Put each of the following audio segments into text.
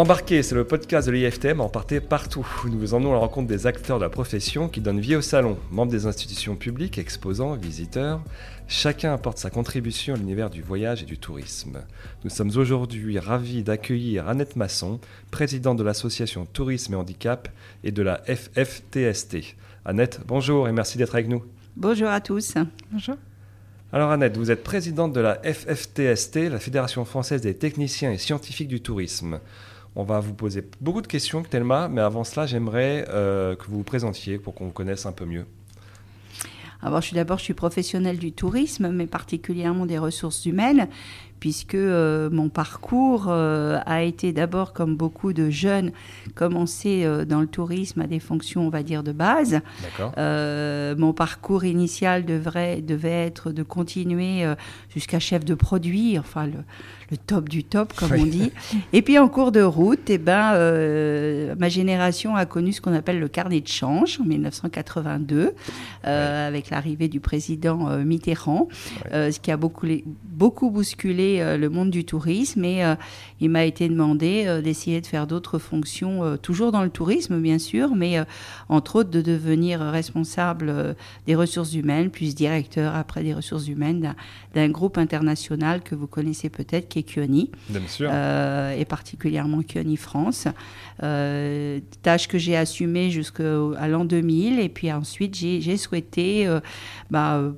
Embarqué, c'est le podcast de l'IFTM en partez partout. Nous vous emmenons à la rencontre des acteurs de la profession qui donnent vie au salon, membres des institutions publiques, exposants, visiteurs. Chacun apporte sa contribution à l'univers du voyage et du tourisme. Nous sommes aujourd'hui ravis d'accueillir Annette Masson, présidente de l'association Tourisme et Handicap et de la FFTST. Annette, bonjour et merci d'être avec nous. Bonjour à tous. Bonjour. Alors Annette, vous êtes présidente de la FFTST, la Fédération française des techniciens et scientifiques du tourisme. On va vous poser beaucoup de questions, Thelma, mais avant cela, j'aimerais euh, que vous vous présentiez pour qu'on vous connaisse un peu mieux. Alors, je suis d'abord, je suis professionnelle du tourisme, mais particulièrement des ressources humaines puisque euh, mon parcours euh, a été d'abord, comme beaucoup de jeunes, commencé euh, dans le tourisme à des fonctions, on va dire, de base. mon parcours initial devrait, devait être de continuer jusqu'à chef de produit, enfin le, top du top, comme on dit. Et puis en cours de route, eh ben, ma génération a connu ce qu'on appelle le carnet de change en 1982, avec l'arrivée du président Mitterrand, ce qui a beaucoup, beaucoup bousculé euh, le monde du tourisme et euh, il m'a été demandé euh, d'essayer de faire d'autres fonctions, toujours dans le tourisme bien sûr, mais entre autres de devenir responsable des ressources humaines, puis directeur après des ressources humaines d'un groupe international que vous connaissez peut-être qui est Kioni. Bien sûr. et particulièrement Kioni France. tâche que j'ai assumée jusqu'à l'an 2000 et puis ensuite j'ai souhaité... Bah,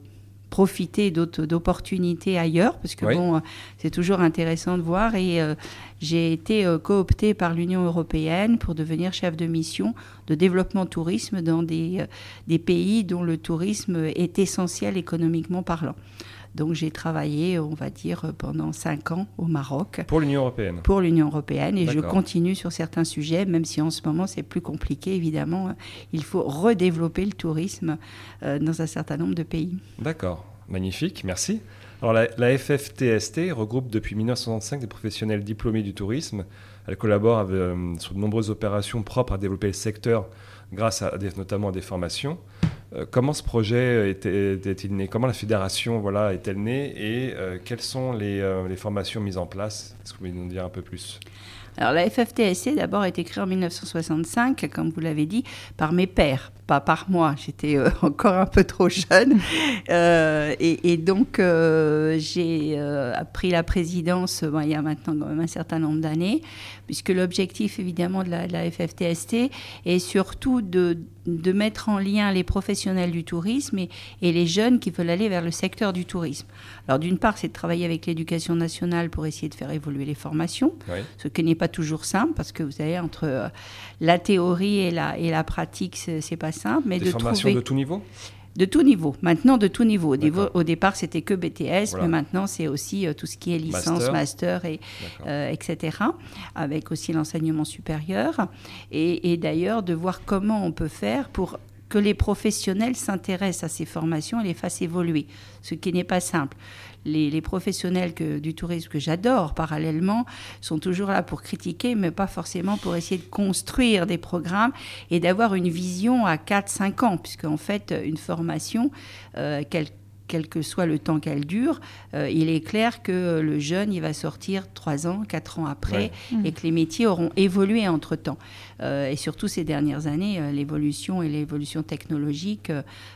profiter d'opportunités ailleurs, parce que bon, c'est toujours intéressant de voir. Et euh, j'ai été euh, cooptée par l'Union européenne pour devenir chef de mission de développement tourisme dans des, euh, des pays dont le tourisme est essentiel économiquement parlant. Donc j'ai travaillé, on va dire, pendant cinq ans au Maroc. Pour l'Union européenne. Pour l'Union européenne. Et je continue sur certains sujets, même si en ce moment c'est plus compliqué, évidemment. Il faut redévelopper le tourisme euh, dans un certain nombre de pays. D'accord. Magnifique, merci. Alors la, FFTST regroupe depuis 1965 des professionnels diplômés du tourisme. Elle collabore euh, sur de nombreuses opérations propres à développer le secteur grâce à notamment à des formations. Euh, comment ce projet était-il né? Comment la fédération voilà, est-elle née? Et euh, quelles sont les, les, formations mises en place? Est-ce que vous pouvez nous dire un peu plus? Alors la FFTSC d'abord a été créée en 1965, comme vous l'avez dit, par mes pères, pas par moi. J'étais euh, encore un peu trop jeune. Euh, et, donc euh, j'ai pris la présidence il y a maintenant quand même un certain nombre d'années, puisque l'objectif évidemment de la, de la, FFTST est surtout de, de, mettre en lien les professionnels du tourisme et, et, les jeunes qui veulent aller vers le secteur du tourisme. Alors d'une part, c'est de travailler avec l'éducation nationale pour essayer de faire évoluer les formations, ce qui n'est pas toujours simple parce que vous savez entre la théorie et la, et la pratique, c'est pas simple. Mais Des de formations de tout niveau de tout niveau, maintenant de tout niveau. Au, départ, c'était que BTS, mais maintenant, c'est aussi euh, tout ce qui est licence, master, et, euh, etc., avec aussi l'enseignement supérieur. Et, et d'ailleurs, de voir comment on peut faire pour que les professionnels s'intéressent à ces formations et les fassent évoluer, ce qui n'est pas simple. Les, professionnels que, du tourisme que j'adore parallèlement sont toujours là pour critiquer, mais pas forcément pour essayer de construire des programmes et d'avoir une vision à 4-5 ans, puisque en fait, une formation, euh, quel que soit le temps qu'elle dure, euh, il est clair que le jeune, il va sortir trois ans, quatre ans après, et que les métiers auront évolué entre-temps. Euh, et surtout ces dernières années, l'évolution et l'évolution technologique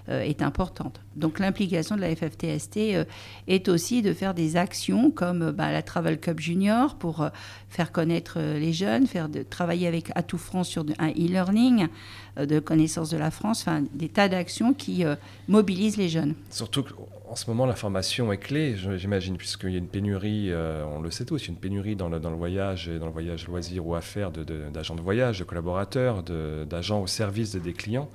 est importante. Donc l'implication de la FFTST est aussi de faire des actions comme bah, la Travel Cup Junior pour faire connaître les jeunes, faire de, travailler avec Atout France sur un e-learning de connaissance de la France, enfin des tas d'actions qui mobilisent les jeunes. Surtout en ce moment, la formation est clé, j'imagine, puisqu'il y a une pénurie, euh, on le sait tous, une pénurie dans le, dans voyage, et dans le voyage loisir ou affaires d'agents de, de, voyage, de collaborateurs, d'agents au service des clients.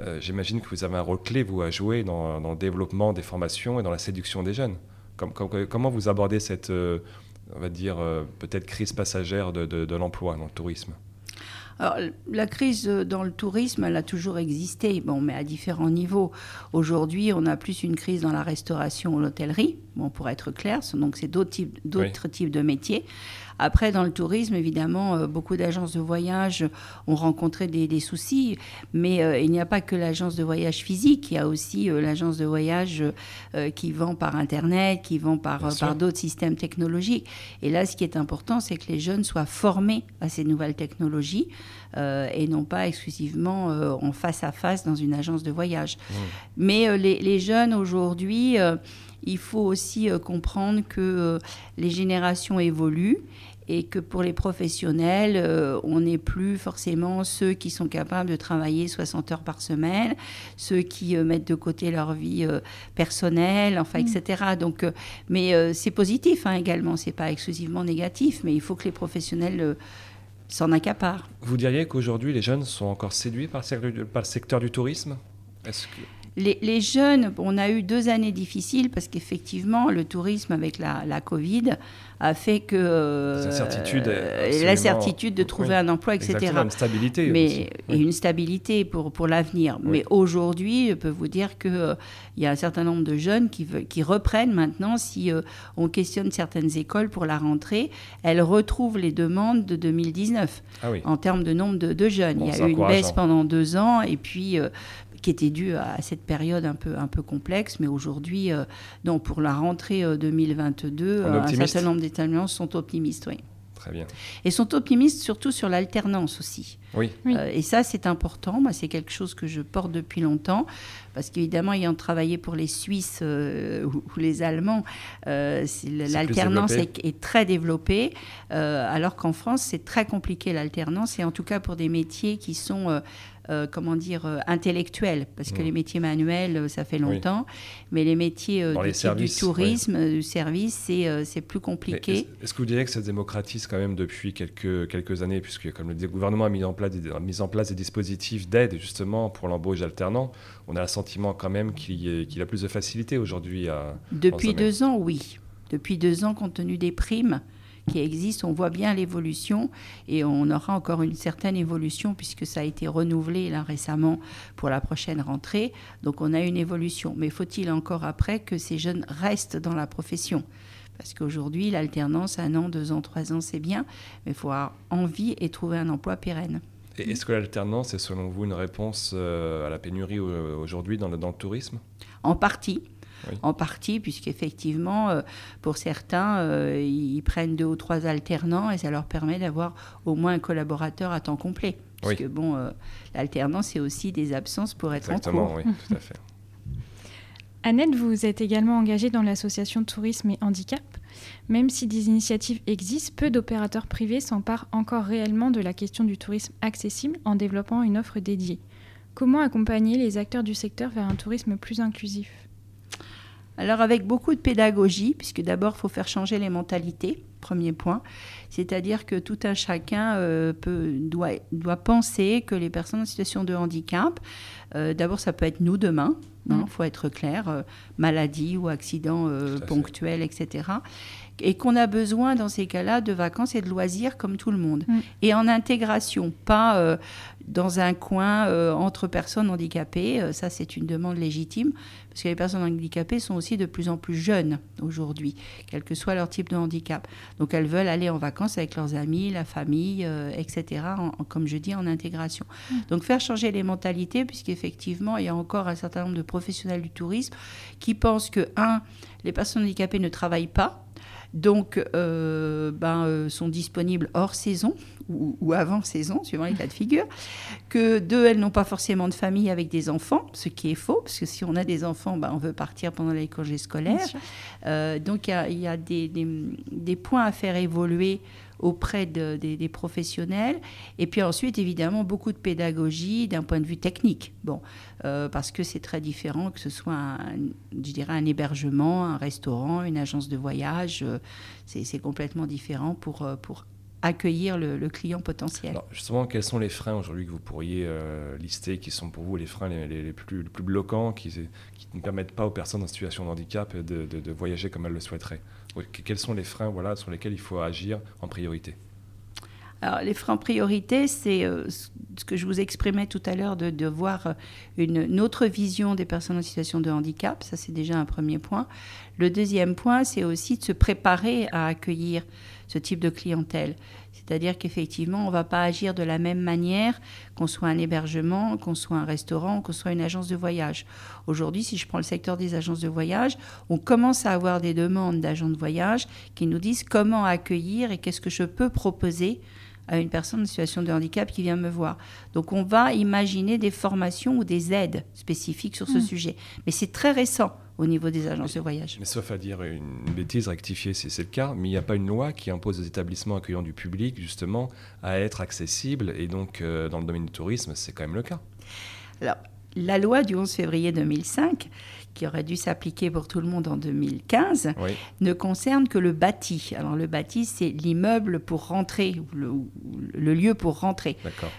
Euh, j'imagine que vous avez un rôle clé, vous, à jouer dans, dans, le développement des formations et dans la séduction des jeunes. comment vous abordez cette, euh, on va dire, peut-être crise passagère de, de l'emploi dans le tourisme? Alors, la crise dans le tourisme, elle a toujours existé, bon, mais à différents niveaux. Aujourd'hui, on a plus une crise dans la restauration ou l'hôtellerie, bon, pour être clair, donc c'est d'autres types, d'autres types de métiers. Après, dans le tourisme, évidemment, euh, beaucoup d'agences de voyage ont rencontré des, soucis, mais euh, il n'y a pas que l'agence de voyage physique, il y a aussi euh, l'agence de voyage qui vend par Internet, qui vend par, par d'autres systèmes technologiques. Et là, ce qui est important, c'est que les jeunes soient formés à ces nouvelles technologies et non pas exclusivement en face à face dans une agence de voyage. Mmh. Mais les, les, jeunes aujourd'hui, il faut aussi comprendre que les générations évoluent et que pour les professionnels, euh, on n'est plus forcément ceux qui sont capables de travailler 60 heures par semaine, ceux qui euh, mettent de côté leur vie euh, personnelle, enfin, mm. etc. Donc, mais c'est positif hein, également, c'est pas exclusivement négatif, mais il faut que les professionnels s'en accaparent. Vous diriez qu'aujourd'hui, les jeunes sont encore séduits par le secteur du tourisme? Est-ce que les, jeunes, on a eu deux années difficiles parce qu'effectivement, le tourisme avec la, la Covid a fait que euh, la certitude de trouver un emploi, etc. Exactement, une stabilité. Mais une stabilité pour, pour l'avenir. Mais aujourd'hui, je peux vous dire qu'il euh, y a un certain nombre de jeunes qui, qui reprennent maintenant, si euh, on questionne certaines écoles pour la rentrée, elles retrouvent les demandes de 2019 ah en termes de nombre de, jeunes. il y a eu une baisse pendant deux ans et puis qui était dû à cette période un peu, un peu complexe. Mais aujourd'hui, euh, pour la rentrée 2022, euh, un certain nombre d'établissements sont optimistes. Oui. Très bien. Et sont optimistes surtout sur l'alternance aussi. Oui. Euh, et ça, c'est important. Moi, c'est quelque chose que je porte depuis longtemps. Parce qu'évidemment, ayant travaillé pour les Suisses ou, les Allemands, l'alternance est, est, très développée. alors qu'en France, c'est très compliqué l'alternance. Et en tout cas, pour des métiers qui sont euh, comment dire, euh, intellectuels, parce que mm. les métiers manuels, euh, ça fait longtemps, mais les métiers du, tourisme, du service, c'est plus compliqué. Est-ce que vous diriez que ça se démocratise quand même depuis quelques, quelques années, puisque comme le gouvernement a mis en place des, mis en place des dispositifs d'aide justement pour l'embauche alternant, on a le sentiment quand même qu'il a plus de facilité aujourd'hui à... Depuis deux ans, oui. Depuis deux ans, compte tenu des primes, qui existe. On voit bien l'évolution et on aura encore une certaine évolution puisque ça a été renouvelé là récemment pour la prochaine rentrée. Donc on a une évolution. Mais faut-il encore après que ces jeunes restent dans la profession? Parce qu'aujourd'hui, l'alternance, un an, deux ans, trois ans, c'est bien, mais il faut avoir envie et trouver un emploi pérenne. Et est-ce que l'alternance est selon vous une réponse euh, à la pénurie euh, aujourd'hui dans dans le tourisme? En partie en partie, puisqu'effectivement, euh, pour certains, euh, ils prennent deux ou trois alternants et ça leur permet d'avoir au moins un collaborateur à temps complet. Parce que bon, euh, l'alternance, c'est aussi des absences pour être en cours. oui, tout à fait. Annette, vous êtes également engagée dans l'association Tourisme et Handicap. Même si des initiatives existent, peu d'opérateurs privés s'emparent encore réellement de la question du tourisme accessible en développant une offre dédiée. Comment accompagner les acteurs du secteur vers un tourisme plus inclusif? Alors avec beaucoup de pédagogie, puisque d'abord il faut faire changer les mentalités, premier point. C'est-à-dire que tout un chacun euh, peut, doit, doit penser que les personnes en situation de handicap, euh, d'abord ça peut être nous demain, il hein, mm. faut être clair, euh, maladie ou accident ponctuel, etc et qu'on a besoin dans ces cas-là de vacances et de loisirs comme tout le monde. Mm. Et en intégration, pas dans un coin entre personnes handicapées. Ça, c'est une demande légitime, parce que les personnes handicapées sont aussi de plus en plus jeunes aujourd'hui, quel que soit leur type de handicap. Donc elles veulent aller en vacances avec leurs amis, la famille, etc., comme je dis, en intégration. Mm. Donc faire changer les mentalités, puisqu'effectivement, il y a encore un certain nombre de professionnels du tourisme qui pensent que, un, les personnes handicapées ne travaillent pas, donc euh, ben, euh, sont disponibles hors saison ou, avant saison, suivant les cas de figure. Que deux, elles n'ont pas forcément de famille avec des enfants, ce qui est faux, parce que si on a des enfants, ben, on veut partir pendant les congés scolaires. Euh, donc il y a, des, des, points à faire évoluer auprès des, professionnels. Et puis ensuite, évidemment, beaucoup de pédagogie d'un point de vue technique. Bon, euh, parce que c'est très différent que ce soit, un, je dirais, un hébergement, un restaurant, une agence de voyage. Euh, c'est complètement différent pour, euh, pour accueillir le, client potentiel. Justement, quels sont les freins aujourd'hui que vous pourriez lister, qui sont pour vous les freins les, plus, bloquants, qui, ne permettent pas aux personnes en situation de handicap de voyager comme elles le souhaiteraient? Quels sont les freins voilà, sur lesquels il faut agir en priorité? Alors, les freins priorité, c'est euh, ce que je vous exprimais tout à l'heure, de, de, voir une, autre vision des personnes en situation de handicap. Ça, c'est déjà un premier point. Le deuxième point, c'est aussi de se préparer à accueillir ce type de clientèle. C'est-à-dire qu'effectivement, on ne va pas agir de la même manière qu'on soit un hébergement, qu'on soit un restaurant, qu'on soit une agence de voyage. Aujourd'hui, si je prends le secteur des agences de voyage, on commence à avoir des demandes d'agents de voyage qui nous disent comment accueillir et qu'est-ce que je peux proposer à une personne en situation de handicap qui vient me voir. Donc on va imaginer des formations ou des aides spécifiques sur ce mmh. sujet. Mais c'est très récent au niveau des agences de voyage. Mais sauf à dire une bêtise, rectifier si c'est le cas, mais il n'y a pas une loi qui impose aux établissements accueillants du public justement à être accessibles et donc euh, dans le domaine du tourisme, c'est quand même le cas. Alors, la loi du 11 février 2005 qui aurait dû s'appliquer pour tout le monde en 2015, ne concerne que le bâti. Alors le bâti, c'est l'immeuble pour rentrer, le, le, lieu pour rentrer.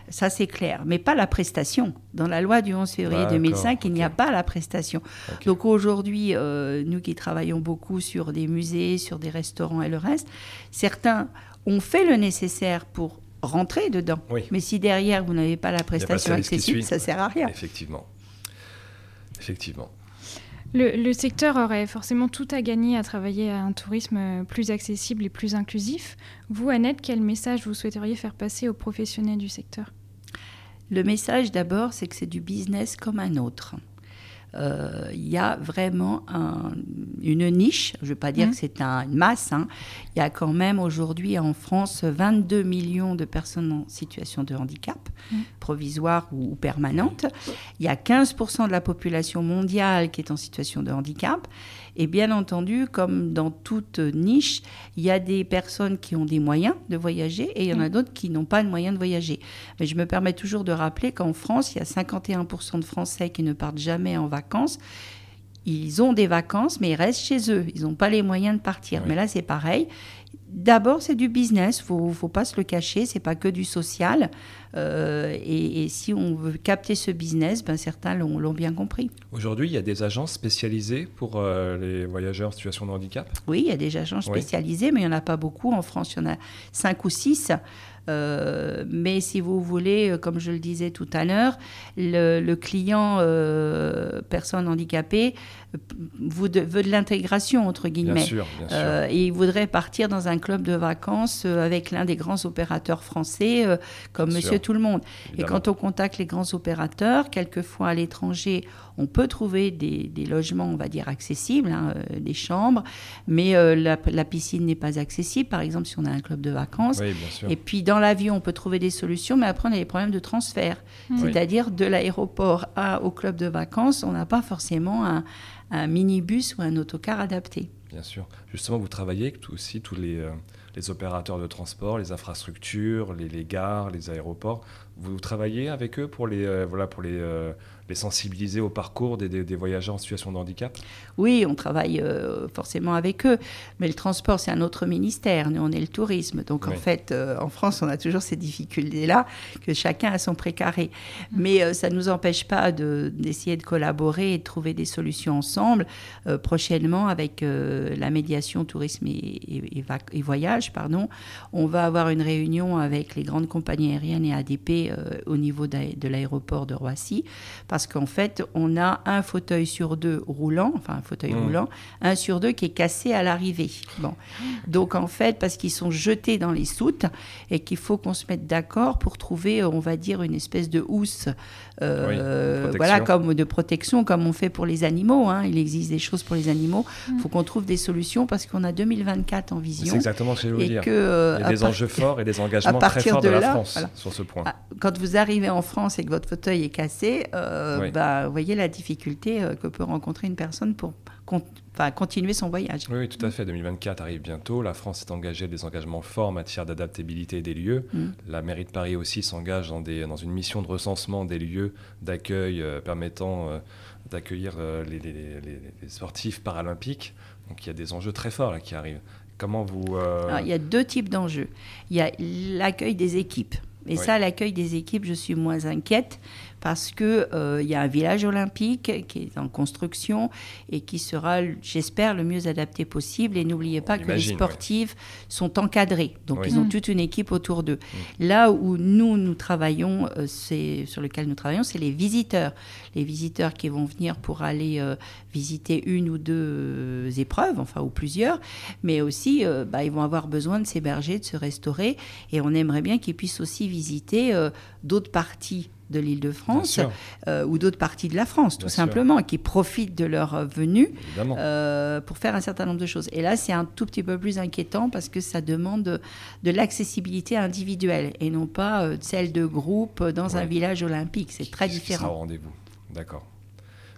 Ça, c'est clair. Mais pas la prestation. Dans la loi du 11 février 2005, il n'y a pas la prestation. Donc aujourd'hui, euh, nous qui travaillons beaucoup sur des musées, sur des restaurants et le reste, certains ont fait le nécessaire pour rentrer dedans. Mais si derrière, vous n'avez pas la prestation accessible, ça ne sert à rien. Effectivement. Effectivement. Le, secteur aurait forcément tout à gagner à travailler à un tourisme plus accessible et plus inclusif. Vous, Annette, quel message vous souhaiteriez faire passer aux professionnels du secteur? Le message d'abord, c'est que c'est du business comme un autre. Euh, il y a vraiment une niche, je ne veux pas dire mmh. que c'est une masse, hein. il y a quand même aujourd'hui en France 22 millions de personnes en situation de handicap, mmh. provisoire ou, permanente. Il y a 15% de la population mondiale qui est en situation de handicap. Et bien entendu, comme dans toute niche, il y a des personnes qui ont des moyens de voyager et il y en a mm. d'autres qui n'ont pas de moyens de voyager. Mais je me permets toujours de rappeler qu'en France, il y a 51% de Français qui ne partent jamais en vacances ils ont des vacances, mais ils restent chez eux. Ils n'ont pas les moyens de partir. Mais là, c'est pareil. D'abord, c'est du business. Il ne faut pas se le cacher. C'est pas que du social. Euh, et, si on veut capter ce business, ben, certains l'ont bien compris. Aujourd'hui, il y a des agences spécialisées pour euh, les voyageurs en situation de handicap? Oui, il y a des agences spécialisées, mais il n'y en a pas beaucoup. En France, il y en a cinq ou six. Euh, mais si vous voulez, comme je le disais tout à l'heure, le, client personne handicapée veut de l'intégration, entre guillemets. Bien sûr, bien sûr. et il voudrait partir dans un club de vacances avec l'un des grands opérateurs français, comme Monsieur tout le monde. Et quand on contacte les grands opérateurs, quelquefois à l'étranger, on peut trouver des, logements, on va dire, accessibles, hein, euh, des chambres, mais euh, la, piscine n'est pas accessible, par exemple, si on a un club de vacances. Et puis dans l'avion, on peut trouver des solutions, mais après, on a des problèmes de transfert. C'est-à-dire de l'aéroport au club de vacances, on n'a pas forcément un, minibus ou un autocar adapté. Bien sûr. Justement, vous travaillez avec aussi tous les... Euh, les opérateurs de transport, les infrastructures, les, gares, les aéroports. Vous travaillez avec eux pour les, euh, voilà, pour les, euh, les sensibiliser au parcours des, des, voyageurs en situation de handicap Oui, on travaille euh, forcément avec eux, mais le transport, c'est un autre ministère. Nous, on est le tourisme. Donc, en fait, euh, en France, on a toujours ces difficultés-là, que chacun a son précaré. Mais euh, ça ne nous empêche pas d'essayer de, collaborer et de trouver des solutions ensemble. prochainement, avec la médiation tourisme et, et, voyage, pardon, on va avoir une réunion avec les grandes compagnies aériennes et ADP au niveau de l'aéroport de Roissy. Parce parce qu'en fait, on a un fauteuil sur deux roulant, enfin un fauteuil mmh. roulant, un sur deux qui est cassé à l'arrivée. Bon. Donc en fait, parce qu'ils sont jetés dans les soutes et qu'il faut qu'on se mette d'accord pour trouver, on va dire, une espèce de housse euh, voilà, comme de protection, comme on fait pour les animaux. Hein. Il existe des choses pour les animaux. Il mm. faut qu'on trouve des solutions parce qu'on a 2024 en vision. C'est exactement ce que je dire. Que, Il y a des enjeux forts et des engagements très forts de, la France sur ce point. Ah, quand vous arrivez en France et que votre fauteuil est cassé, euh, bah, vous voyez la difficulté euh, que peut rencontrer une personne pour continuer son voyage. Oui, tout à fait. 2024 arrive bientôt. La France est engagée des engagements forts en matière d'adaptabilité des lieux. Mm. La mairie de Paris aussi s'engage dans, dans, une mission de recensement des lieux d'accueil euh, permettant euh, d'accueillir euh, les, sportifs paralympiques. Donc il y a des enjeux très forts là, qui arrivent. Comment vous... il y a deux types d'enjeux. Il y a l'accueil des équipes. Et ça, l'accueil des équipes, je suis moins inquiète parce qu'il il y a un village olympique qui est en construction et qui sera, j'espère, le mieux adapté possible. Et n'oubliez pas que les sportives sont encadrées, donc ils ont toute une équipe autour d'eux. Mm. Là où nous, nous travaillons, c'est sur lequel nous travaillons, c'est les visiteurs. Les visiteurs qui vont venir pour aller visiter une ou deux épreuves, enfin ou plusieurs, mais aussi bah, ils vont avoir besoin de s'héberger, de se restaurer, et on aimerait bien qu'ils puissent aussi visiter euh, d'autres parties de l'île de France euh, ou d'autres parties de la France, tout simplement, qui profitent de leur venue euh, pour faire un certain nombre de choses. Et là, c'est un tout petit peu plus inquiétant parce que ça demande de, l'accessibilité individuelle et non pas celle de groupe dans un village olympique. C'est très différent. rendez-vous. D'accord.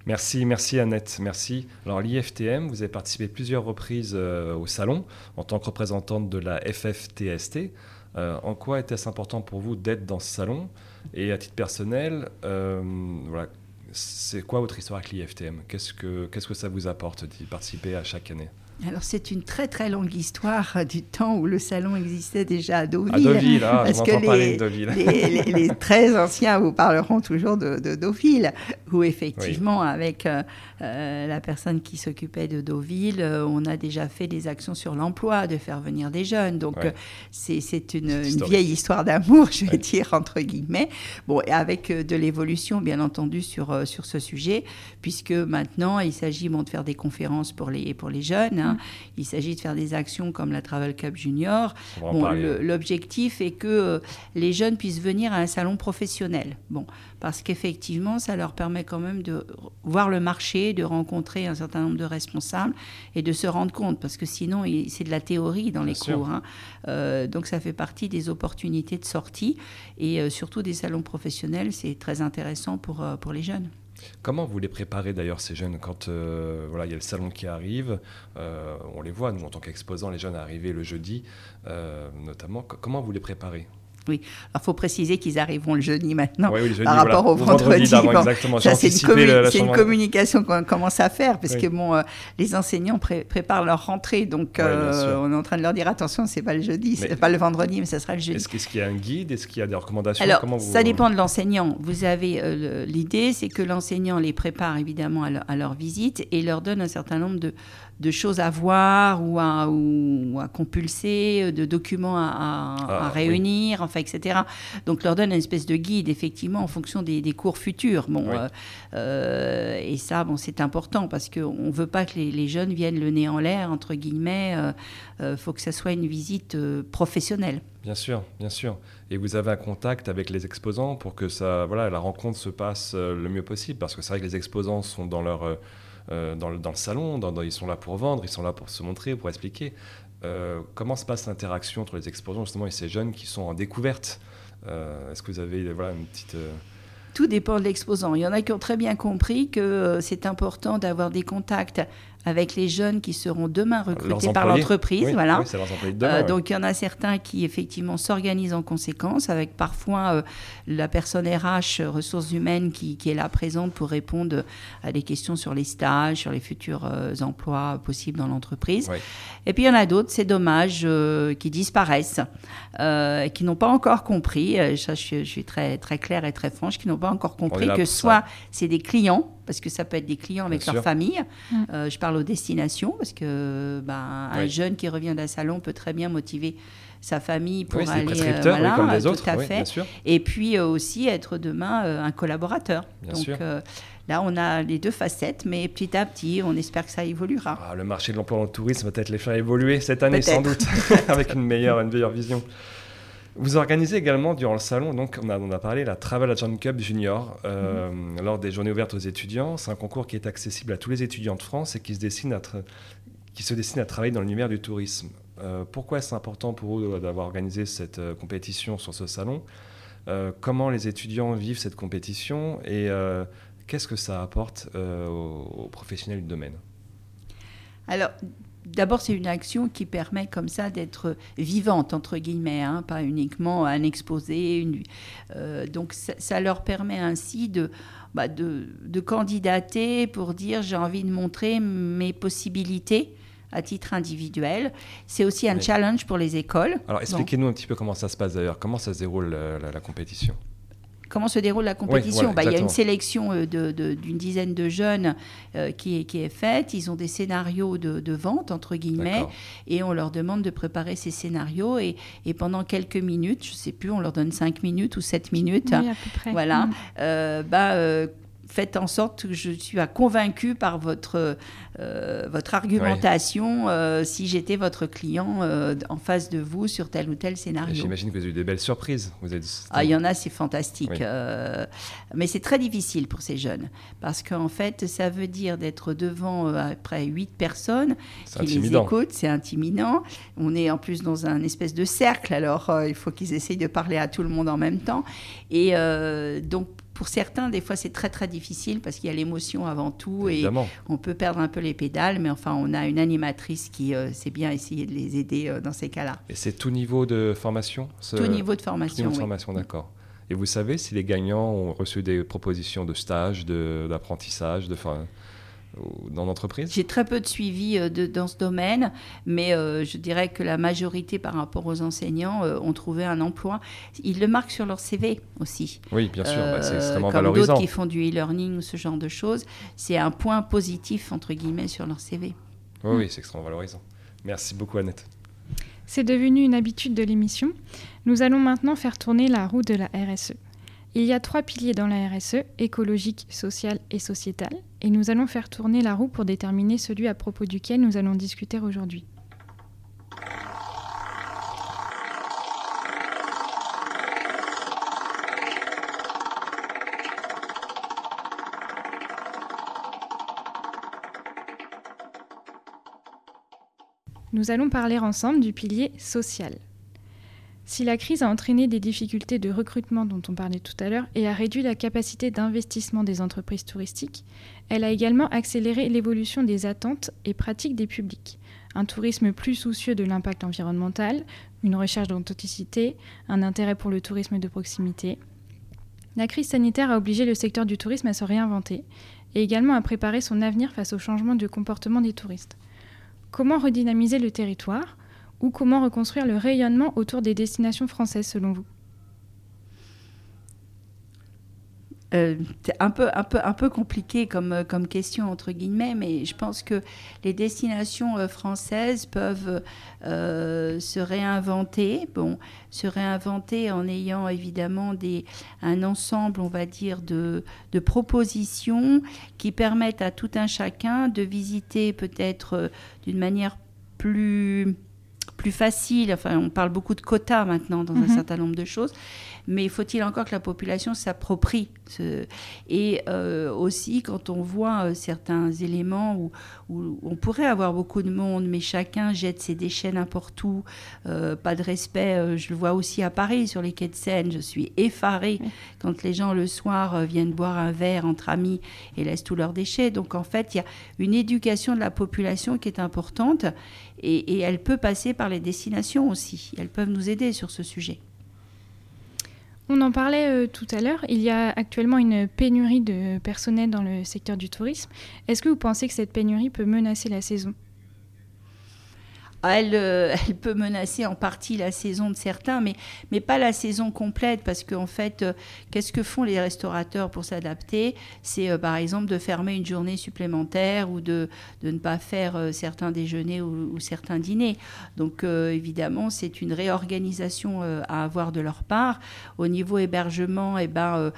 Merci, merci Annette, merci. Alors l'IFTM, vous avez participé plusieurs reprises au salon en tant que représentante de la FFTST. Euh, en quoi était-ce important pour vous d'être dans ce salon? Et à titre personnel, euh, voilà, c'est quoi votre histoire avec l'IFTM qu'est-ce que, qu'est-ce que ça vous apporte d'y participer à chaque année? Alors c'est une très très longue histoire du temps où le salon existait déjà à Deauville. À Deauville, ah, parce que les, les, les, très anciens vous parleront toujours de, Deauville, où effectivement avec euh, euh, la personne qui s'occupait de Deauville, euh, on a déjà fait des actions sur l'emploi, de faire venir des jeunes. Donc c'est une, vieille histoire d'amour, je vais dire entre guillemets. Bon, et avec de l'évolution bien entendu sur, sur ce sujet, puisque maintenant il s'agit bon, de faire des conférences pour les, pour les jeunes. Hein, il s'agit de faire des actions comme la Travel Cup Junior. Bon, L'objectif est que euh, les jeunes puissent venir à un salon professionnel. Bon, parce qu'effectivement, ça leur permet quand même de voir le marché, de rencontrer un certain nombre de responsables et de se rendre compte, parce que sinon, c'est de la théorie dans les cours. Hein. Euh, donc, ça fait partie des opportunités de sortie et euh, surtout des salons professionnels. C'est très intéressant pour, pour les jeunes. Comment vous les préparez d'ailleurs ces jeunes quand euh, voilà il y a le salon qui arrive, euh, on les voit nous en tant qu'exposants les jeunes arriver le jeudi euh, notamment. Comment vous les préparez? Oui, il faut préciser qu'ils arriveront le jeudi maintenant par rapport au vendredi. c'est une, communication qu'on commence à faire parce que bon, euh, les enseignants préparent leur rentrée, donc euh, on est en train de leur dire attention, c'est pas le jeudi, c'est pas le vendredi, mais ça sera le jeudi. Est-ce qu'il y a un guide? Est-ce qu'il y a des recommandations? Alors, ça dépend de l'enseignant. Vous avez euh, l'idée, c'est que l'enseignant les prépare évidemment à leur visite et leur donne un certain nombre de, de choses à voir ou à, ou à compulser, de documents à, ah, réunir, enfin, etc. Donc, leur donne une espèce de guide, effectivement, en fonction des, cours futurs. Bon, euh, euh, et ça, bon, c'est important parce qu'on ne veut pas que les, jeunes viennent le nez en l'air, entre guillemets. Il euh, faut que ça soit une visite professionnelle. Bien sûr, bien sûr. Et vous avez un contact avec les exposants pour que ça, voilà, la rencontre se passe le mieux possible, parce que c'est vrai que les exposants sont dans leur euh, dans, le, dans, le, salon, ils sont là pour vendre, ils sont là pour se montrer, pour expliquer. Euh, comment se passe l'interaction entre les exposants justement et ces jeunes qui sont en découverte? Euh, Est-ce que vous avez voilà, une petite... Tout dépend de l'exposant. Il y en a qui ont très bien compris que c'est important d'avoir des contacts avec les jeunes qui seront demain recrutés par l'entreprise. voilà. Euh, donc il y en a certains qui effectivement s'organisent en conséquence, avec parfois euh, la personne RH, ressources humaines, qui, est là présente pour répondre à des questions sur les stages, sur les futurs euh, emplois possibles dans l'entreprise. Et puis il y en a d'autres, c'est dommage, qui disparaissent, qui n'ont pas encore compris, ça, je, suis très, très claire et très franche, qui n'ont pas encore compris que soit c'est des clients parce que ça peut être des clients avec leur famille. Euh, je parle aux destinations, parce que ben, un jeune qui revient d'un salon peut très bien motiver sa famille pour aller euh, voilà, comme les autres, tout à fait. Et puis euh, aussi être demain un collaborateur. Donc là, on a les deux facettes, mais petit à petit, on espère que ça évoluera. Ah, le marché de l'emploi dans le tourisme va peut-être les faire évoluer cette année sans doute, avec une meilleure, une meilleure vision. Vous organisez également durant le salon, donc on a, on a parlé, la Travel Agent Cup Junior euh, mhm. lors des journées ouvertes aux étudiants. C'est un concours qui est accessible à tous les étudiants de France et qui se destine à, qui se destine à travailler dans l'univers du tourisme. Euh, pourquoi est-ce important pour vous d'avoir organisé cette euh, compétition sur ce salon? Comment les étudiants vivent cette compétition et qu'est-ce que ça apporte aux, aux professionnels du domaine? Alors, D'abord, c'est une action qui permet comme ça d'être vivante, entre guillemets, hein, pas uniquement un exposé. Une, euh, donc, ça, leur permet ainsi bah, de, de, candidater pour dire j'ai envie de montrer mes possibilités à titre individuel. C'est aussi un challenge pour les écoles. Alors, expliquez-nous un petit peu comment ça se passe d'ailleurs. Comment ça se déroule la compétition? Comment se déroule la compétition. Bah, il y a une sélection d'une de, dizaine de jeunes qui, est, qui est faite. Ils ont des scénarios de, vente, entre guillemets, et on leur demande de préparer ces scénarios. Et, et pendant quelques minutes, je ne sais plus, on leur donne 5 minutes ou 7 minutes. Oui, à peu près. Voilà. Mm. bah, faites en sorte que je suis convaincue par votre, euh, votre argumentation euh, si j'étais votre client euh, en face de vous sur tel ou tel scénario. J'imagine que vous avez eu des belles surprises. Vous êtes... Ah, il y en a, c'est fantastique. mais c'est très difficile pour ces jeunes parce qu'en fait, ça veut dire d'être devant après huit personnes qui les écoutent. C'est intimidant. On est en plus dans un espèce de cercle, alors il faut qu'ils essayent de parler à tout le monde en même temps. Et donc, pour certains, des fois, c'est très très difficile parce qu'il y a l'émotion avant tout et on peut perdre un peu les pédales, mais enfin, on a une animatrice qui euh, sait bien essayer de les aider euh, dans ces cas-là. Et c'est tout niveau de formation Tout niveau de formation. Tout niveau de formation, d'accord. Et vous savez si les gagnants ont reçu des propositions de stage, d'apprentissage, de, de, dans l'entreprise J'ai très peu de suivi euh, de, dans ce domaine, mais euh, je dirais que la majorité par rapport aux enseignants euh, ont trouvé un emploi. Ils le marquent sur leur CV aussi. Oui, bien sûr, bah, c'est extrêmement comme valorisant. d'autres qui font du e-learning ou ce genre de choses, c'est un point positif, entre guillemets, sur leur CV. Oui, oui c'est extrêmement valorisant. Merci beaucoup, Annette. C'est devenu une habitude de l'émission. Nous allons maintenant faire tourner la roue de la RSE. Il y a trois piliers dans la RSE, écologique, social et sociétal, et nous allons faire tourner la roue pour déterminer celui à propos duquel nous allons discuter aujourd'hui. Nous allons parler ensemble du pilier social. Si la crise a entraîné des difficultés de recrutement dont on parlait tout à l'heure et a réduit la capacité d'investissement des entreprises touristiques, elle a également accéléré l'évolution des attentes et pratiques des publics. Un tourisme plus soucieux de l'impact environnemental, une recherche d'authenticité, un intérêt pour le tourisme de proximité. La crise sanitaire a obligé le secteur du tourisme à se réinventer et également à préparer son avenir face au changement de comportement des touristes. Comment redynamiser le territoire? Ou comment reconstruire le rayonnement autour des destinations françaises selon vous? Euh, c'est un peu, un, peu, un peu compliqué comme, euh, comme question, entre guillemets, mais je pense que les destinations euh, françaises peuvent se réinventer. Bon, se réinventer en ayant évidemment des, un ensemble, on va dire, de propositions qui permettent à tout un chacun de visiter peut-être d'une manière plus plus facile. Enfin, on parle beaucoup de quotas maintenant dans un mhm. certain nombre de choses mais faut-il encore que la population s'approprie ce... Et euh, aussi, quand on voit euh, certains éléments où, où, on pourrait avoir beaucoup de monde, mais chacun jette ses déchets n'importe où, euh, pas de respect, je le vois aussi à Paris, sur les quais de Seine, je suis effarée quand les gens le soir viennent boire un verre entre amis et laissent tous leurs déchets. Donc en fait, il y a une éducation de la population qui est importante et, et elle peut passer par les destinations aussi. Elles peuvent nous aider sur ce sujet. On en parlait euh, tout à l'heure, il y a actuellement une pénurie de personnel dans le secteur du tourisme. Est-ce que vous pensez que cette pénurie peut menacer la saison? Elle, euh, elle, peut menacer en partie la saison de certains, mais, mais pas la saison complète, parce qu'en fait, euh, qu'est-ce que font les restaurateurs pour s'adapter? C'est euh, par exemple de fermer une journée supplémentaire ou de, de ne pas faire certains déjeuners ou, certains dîners. Donc évidemment, c'est une réorganisation à avoir de leur part. Au niveau hébergement, eh ben,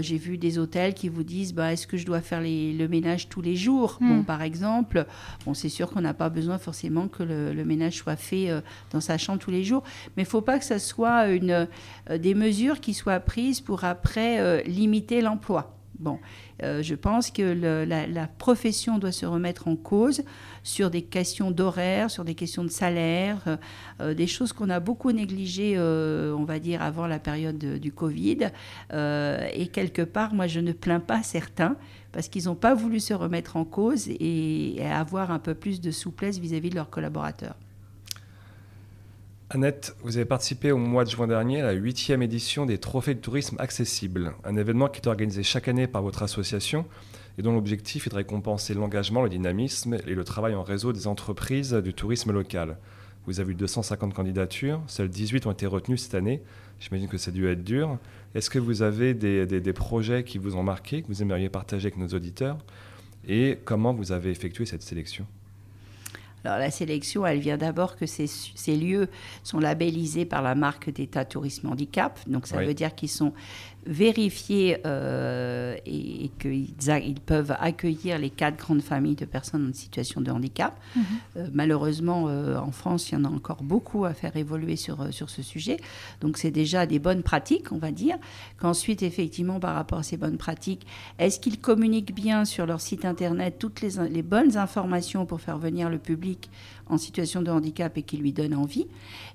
j'ai vu des hôtels qui vous disent, bah, est-ce que je dois faire le ménage tous les jours? Bon, hmm. Par exemple, bon, c'est sûr qu'on n'a pas besoin forcément que le, le ménage soit fait euh, dans sa chambre tous les jours. Mais il ne faut pas que ce soit une, euh, des mesures qui soient prises pour après euh, limiter l'emploi. Bon, je pense que la, profession doit se remettre en cause sur des questions d'horaire, sur des questions de salaire, des choses qu'on a beaucoup négligées, on va dire, avant la période du Covid. et quelque part, moi, je ne plains pas certains parce qu'ils n'ont pas voulu se remettre en cause et, avoir un peu plus de souplesse vis à -vis de leurs collaborateurs. Annette, vous avez participé au mois de juin dernier à la huitième édition des Trophées de tourisme accessible, un événement qui est organisé chaque année par votre association et dont l'objectif est de récompenser l'engagement, le dynamisme et le travail en réseau des entreprises du tourisme local. Vous avez eu 250 candidatures, seules 18 ont été retenues cette année. J'imagine que ça a dû être dur. Est-ce que vous avez des, des, projets qui vous ont marqué, que vous aimeriez partager avec nos auditeurs? Et comment vous avez effectué cette sélection? Alors la sélection, elle vient d'abord que ces, ces, lieux sont labellisés par la marque d'État Tourisme Handicap. Donc ça veut dire qu'ils sont vérifier euh, et, qu'ils ils peuvent accueillir les quatre grandes familles de personnes en situation de handicap. Mhm. Euh, malheureusement, euh, en France, il y en a encore beaucoup à faire évoluer sur, sur ce sujet. Donc, c'est déjà des bonnes pratiques, on va dire. Qu'ensuite, effectivement, par rapport à ces bonnes pratiques, est-ce qu'ils communiquent bien sur leur site internet toutes les, les bonnes informations pour faire venir le public en situation de handicap et qui lui donne envie.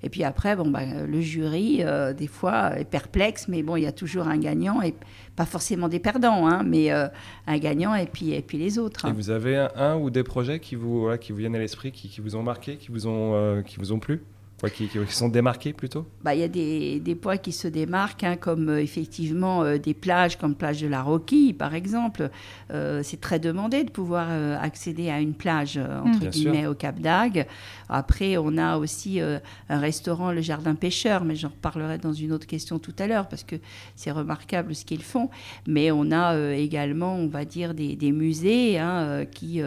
Et puis après, bon, bah, le jury, euh, des fois, est perplexe, mais bon, il y a toujours un gagnant et pas forcément des perdants, hein, mais euh, un gagnant et puis, et puis les autres. Et vous avez un, ou des projets qui vous, qui vous viennent à l'esprit, qui, vous ont marqué, qui vous ont, euh, qui vous ont plu? Qui, sont démarqués plutôt? Bah, Il y a des, des points qui se démarquent, hein, comme euh, effectivement euh, des plages, comme plage de la Roquille par exemple. Euh, c'est très demandé de pouvoir accéder à une plage, entre guillemets, au Cap d'Agde. Après, on a aussi un restaurant, le Jardin Pêcheur, mais j'en reparlerai dans une autre question tout à l'heure, parce que c'est remarquable ce qu'ils font. Mais on a également, on va dire, des, des musées, hein, qui,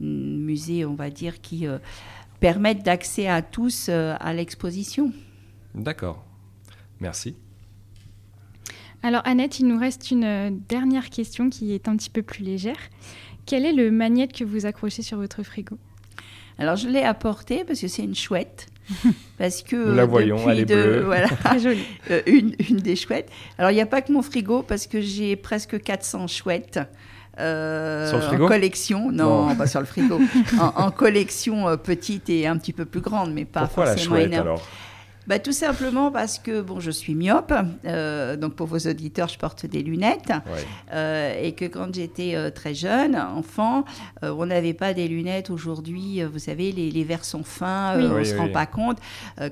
musées, on va dire, qui permettre d'accès à tous euh, à l'exposition. D'accord. Merci. Alors Annette, il nous reste une euh, dernière question qui est un petit peu plus légère. Quel est le magnète que vous accrochez sur votre frigo? Alors je l'ai apporté parce que c'est une chouette. Parce que Nous la voyons, elle est bleue. Voilà, Très jolie. Euh, une, une, des chouettes. Alors il n'y a pas que mon frigo parce que j'ai presque 400 chouettes. Euh, sur le frigo? en collection, non, pas sur le frigo, en, collection euh, petite et un petit peu plus grande, mais pas Pourquoi forcément la chouette, alors? Bah, tout simplement parce que bon, je suis myope, euh, donc pour vos auditeurs, je porte des lunettes, euh, et que quand j'étais euh, très jeune, enfant, on n'avait pas des lunettes. Aujourd'hui, vous savez, les, les, verres sont fins, on ne se rend pas compte.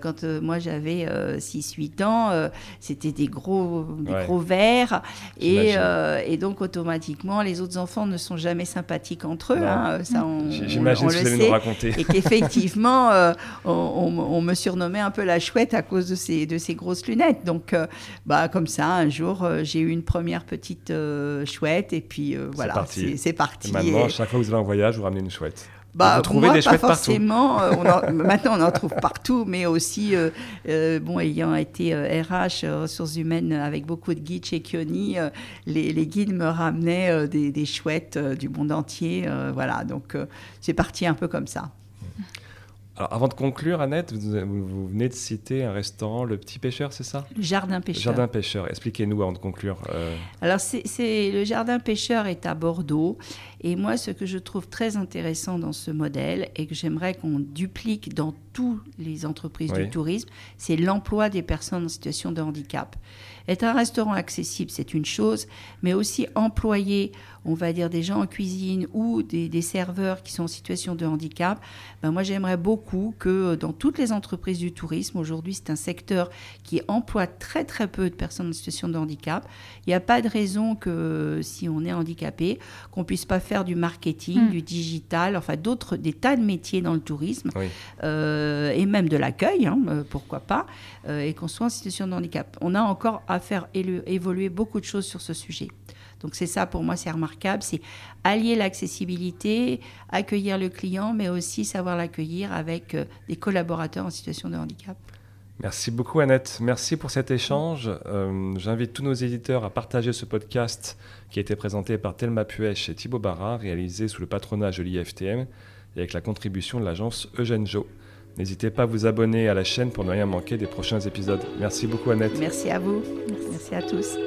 quand moi j'avais 6-8 ans, c'était des gros, des gros verres, et, et, donc automatiquement, les autres enfants ne sont jamais sympathiques entre eux. Hein, ça, on, J'imagine ce que vous nous raconter. Et qu'effectivement, on, on me surnommait un peu la chouette à cause de ces, de ces grosses lunettes. Donc, euh, bah, comme ça, un jour, euh, j'ai eu une première petite euh, chouette et puis voilà, c'est parti. maintenant, chaque fois que vous allez en voyage, vous ramenez une chouette. Bah, vous trouvez des pas forcément. maintenant, on en trouve partout, mais aussi, bon, ayant été RH, ressources humaines, avec beaucoup de guides chez Kioni, les, les, guides me ramenaient des, des, chouettes du monde entier. voilà, donc c'est parti un peu comme ça. Alors, avant de conclure, Annette, vous, venez de citer un restaurant, Le Petit Pêcheur, c'est ça? Jardin Pêcheur. Jardin Pêcheur. Expliquez-nous avant de conclure. Euh. Alors, c'est, le Jardin Pêcheur est à Bordeaux. Et moi, ce que je trouve très intéressant dans ce modèle et que j'aimerais qu'on duplique dans toutes les entreprises du tourisme, c'est l'emploi des personnes en situation de handicap. Être un restaurant accessible, c'est une chose, mais aussi employer, on va dire, des gens en cuisine ou des, serveurs qui sont en situation de handicap. Ben moi, j'aimerais beaucoup que dans toutes les entreprises du tourisme, aujourd'hui, c'est un secteur qui emploie très très peu de personnes en situation de handicap. Il n'y a pas de raison que si on est handicapé, qu'on puisse pas faire du marketing, hmm. du digital, enfin d'autres, des tas de métiers dans le tourisme euh, et même de l'accueil, hein, euh, pourquoi pas, euh, et qu'on soit en situation de handicap. On a encore à faire évoluer beaucoup de choses sur ce sujet. Donc c'est ça pour moi, c'est remarquable, c'est allier l'accessibilité, accueillir le client, mais aussi savoir l'accueillir avec euh, des collaborateurs en situation de handicap. Merci beaucoup Annette, merci pour cet échange. Euh, j'invite tous nos éditeurs à partager ce podcast qui a été présenté par Thelma Puech et Thibaut Barra, réalisé sous le patronage de l'IFTM et avec la contribution de l'agence Eugène Jo. N'hésitez pas à vous abonner à la chaîne pour ne rien manquer des prochains épisodes. Merci beaucoup Annette. Merci à vous. Merci à tous.